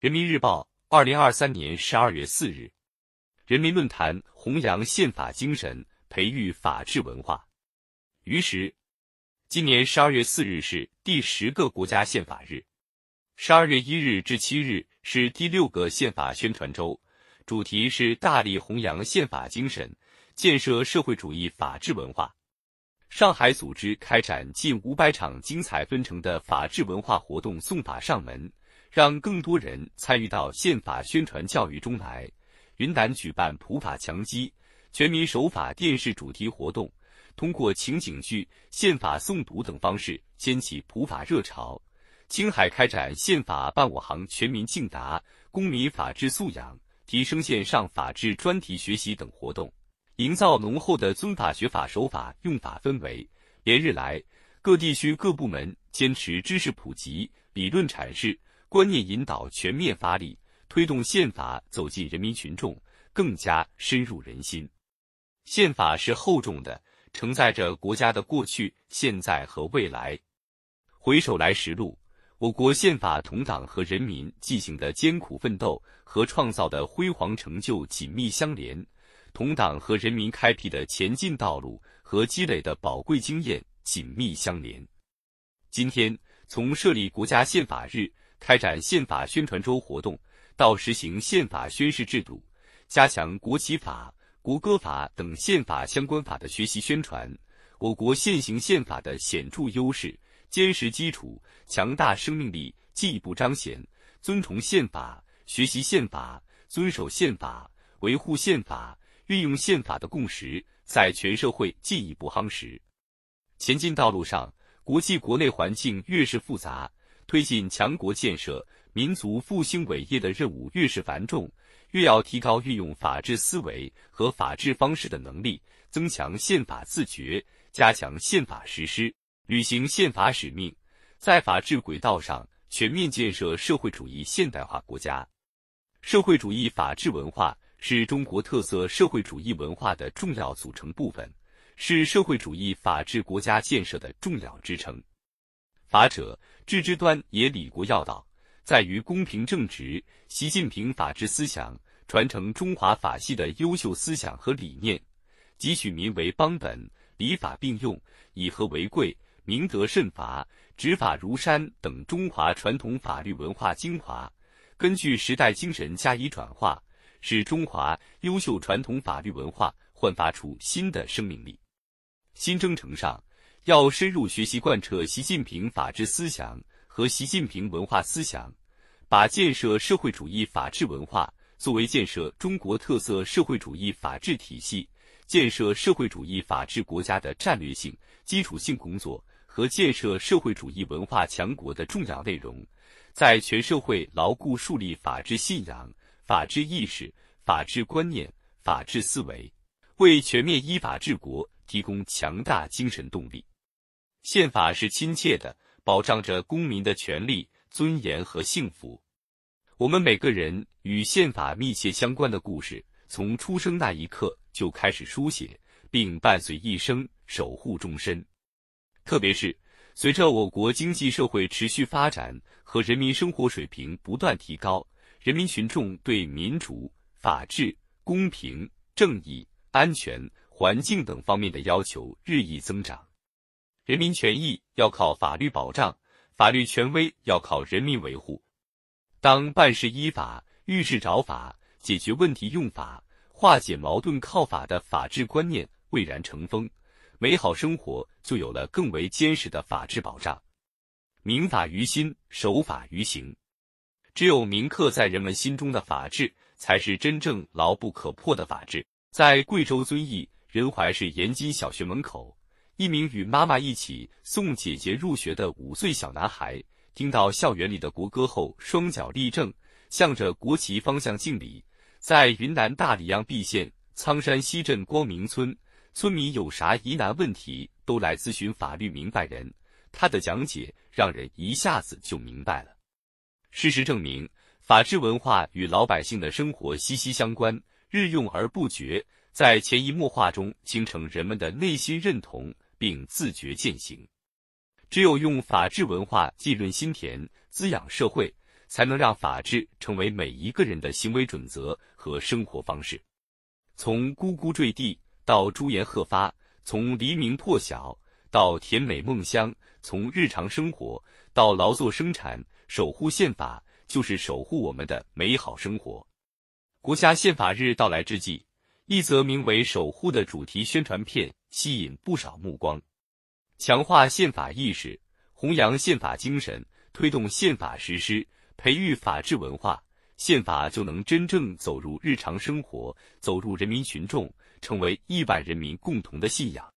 人民日报，二零二三年十二月四日。人民论坛弘扬宪法精神，培育法治文化。于时，今年十二月四日是第十个国家宪法日，十二月一日至七日是第六个宪法宣传周，主题是大力弘扬宪法精神，建设社会主义法治文化。上海组织开展近五百场精彩纷呈的法治文化活动，送法上门。让更多人参与到宪法宣传教育中来。云南举办普法强基、全民守法电视主题活动，通过情景剧、宪法诵读等方式掀起普法热潮。青海开展宪法伴我行全民竞答、公民法治素养提升线上法治专题学习等活动，营造浓厚的尊法学法守法用法氛围。连日来，各地区各部门坚持知识普及、理论阐释。观念引导全面发力，推动宪法走进人民群众，更加深入人心。宪法是厚重的，承载着国家的过去、现在和未来。回首来时路，我国宪法同党和人民进行的艰苦奋斗和创造的辉煌成就紧密相连，同党和人民开辟的前进道路和积累的宝贵经验紧密相连。今天，从设立国家宪法日。开展宪法宣传周活动，到实行宪法宣誓制度，加强国旗法、国歌法等宪法相关法的学习宣传，我国现行宪法的显著优势、坚实基础、强大生命力进一步彰显。遵从宪法、学习宪法、遵守宪法、维护宪法、运用宪法的共识在全社会进一步夯实。前进道路上，国际国内环境越是复杂。推进强国建设、民族复兴伟业的任务越是繁重，越要提高运用法治思维和法治方式的能力，增强宪法自觉，加强宪法实施，履行宪法使命，在法治轨道上全面建设社会主义现代化国家。社会主义法治文化是中国特色社会主义文化的重要组成部分，是社会主义法治国家建设的重要支撑。法者，治之端也。理国要道在于公平正直。习近平法治思想传承中华法系的优秀思想和理念，汲取民为邦本、礼法并用、以和为贵、明德慎罚、执法如山等中华传统法律文化精华，根据时代精神加以转化，使中华优秀传统法律文化焕发出新的生命力。新征程上。要深入学习贯彻习近平法治思想和习近平文化思想，把建设社会主义法治文化作为建设中国特色社会主义法治体系、建设社会主义法治国家的战略性、基础性工作和建设社会主义文化强国的重要内容，在全社会牢固树立法治信仰、法治意识、法治观念、法治思维，为全面依法治国提供强大精神动力。宪法是亲切的，保障着公民的权利、尊严和幸福。我们每个人与宪法密切相关的故事，从出生那一刻就开始书写，并伴随一生，守护终身。特别是随着我国经济社会持续发展和人民生活水平不断提高，人民群众对民主、法治、公平、正义、安全、环境等方面的要求日益增长。人民权益要靠法律保障，法律权威要靠人民维护。当办事依法、遇事找法、解决问题用法、化解矛盾靠法的法治观念蔚然成风，美好生活就有了更为坚实的法治保障。明法于心，守法于行。只有铭刻在人们心中的法治，才是真正牢不可破的法治。在贵州遵义仁怀市延津小学门口。一名与妈妈一起送姐姐入学的五岁小男孩，听到校园里的国歌后，双脚立正，向着国旗方向敬礼。在云南大理漾濞县苍山西镇光明村，村民有啥疑难问题都来咨询法律明白人，他的讲解让人一下子就明白了。事实证明，法治文化与老百姓的生活息息相关，日用而不绝，在潜移默化中形成人们的内心认同。并自觉践行，只有用法治文化浸润心田、滋养社会，才能让法治成为每一个人的行为准则和生活方式。从呱呱坠地到朱颜鹤发，从黎明破晓到甜美梦乡，从日常生活到劳作生产，守护宪法就是守护我们的美好生活。国家宪法日到来之际，一则名为《守护》的主题宣传片吸引不少目光，强化宪法意识，弘扬宪法精神，推动宪法实施。培育法治文化，宪法就能真正走入日常生活，走入人民群众，成为亿万人民共同的信仰。